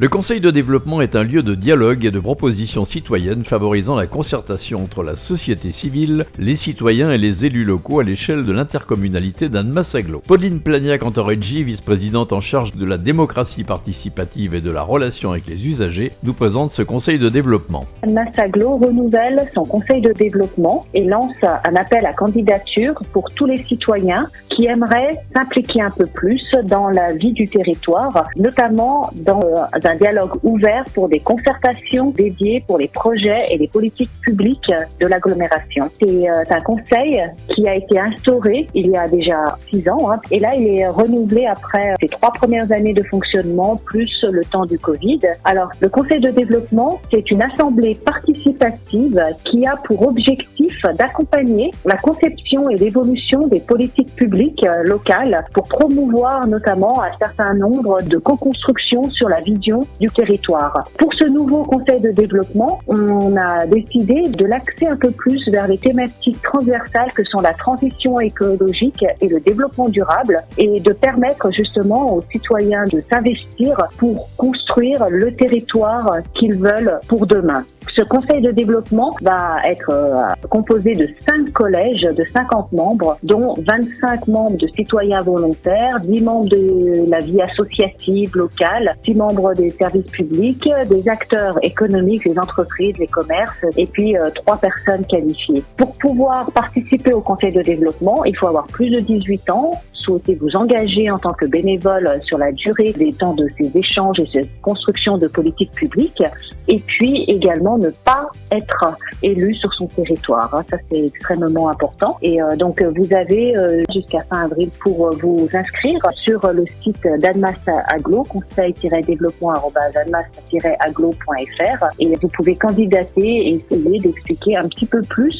Le Conseil de développement est un lieu de dialogue et de propositions citoyennes favorisant la concertation entre la société civile, les citoyens et les élus locaux à l'échelle de l'intercommunalité d'Annemasse-Aglo. Pauline Plagnac-Antoreggi, vice-présidente en charge de la démocratie participative et de la relation avec les usagers, nous présente ce Conseil de développement. Annemasse-Aglo renouvelle son Conseil de développement et lance un appel à candidature pour tous les citoyens qui aimeraient s'impliquer un peu plus dans la vie du territoire, notamment dans un un dialogue ouvert pour des concertations dédiées pour les projets et les politiques publiques de l'agglomération. C'est euh, un conseil qui a été instauré il y a déjà six ans hein, et là il est renouvelé après ses trois premières années de fonctionnement plus le temps du Covid. Alors le conseil de développement c'est une assemblée participative qui a pour objectif d'accompagner la conception et l'évolution des politiques publiques euh, locales pour promouvoir notamment un certain nombre de co-constructions sur la vision du territoire. Pour ce nouveau conseil de développement, on a décidé de l'axer un peu plus vers les thématiques transversales que sont la transition écologique et le développement durable et de permettre justement aux citoyens de s'investir pour construire le territoire qu'ils veulent pour demain. Ce conseil de développement va être euh, composé de cinq collèges de 50 membres, dont 25 membres de citoyens volontaires, 10 membres de la vie associative locale, 6 membres des services publics, des acteurs économiques, les entreprises, les commerces, et puis euh, trois personnes qualifiées. Pour pouvoir participer au conseil de développement, il faut avoir plus de 18 ans, souhaitez vous engager en tant que bénévole sur la durée des temps de ces échanges et ces constructions de politiques publiques, et puis également ne pas être élu sur son territoire. Ça, c'est extrêmement important. Et euh, donc, vous avez euh, jusqu'à fin avril pour vous inscrire sur le site d'Admas Aglo, conseil-développement-admas-aglo.fr, et vous pouvez candidater et essayer d'expliquer un petit peu plus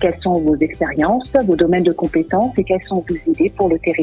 quelles sont vos expériences, vos domaines de compétences et quelles sont vos idées pour le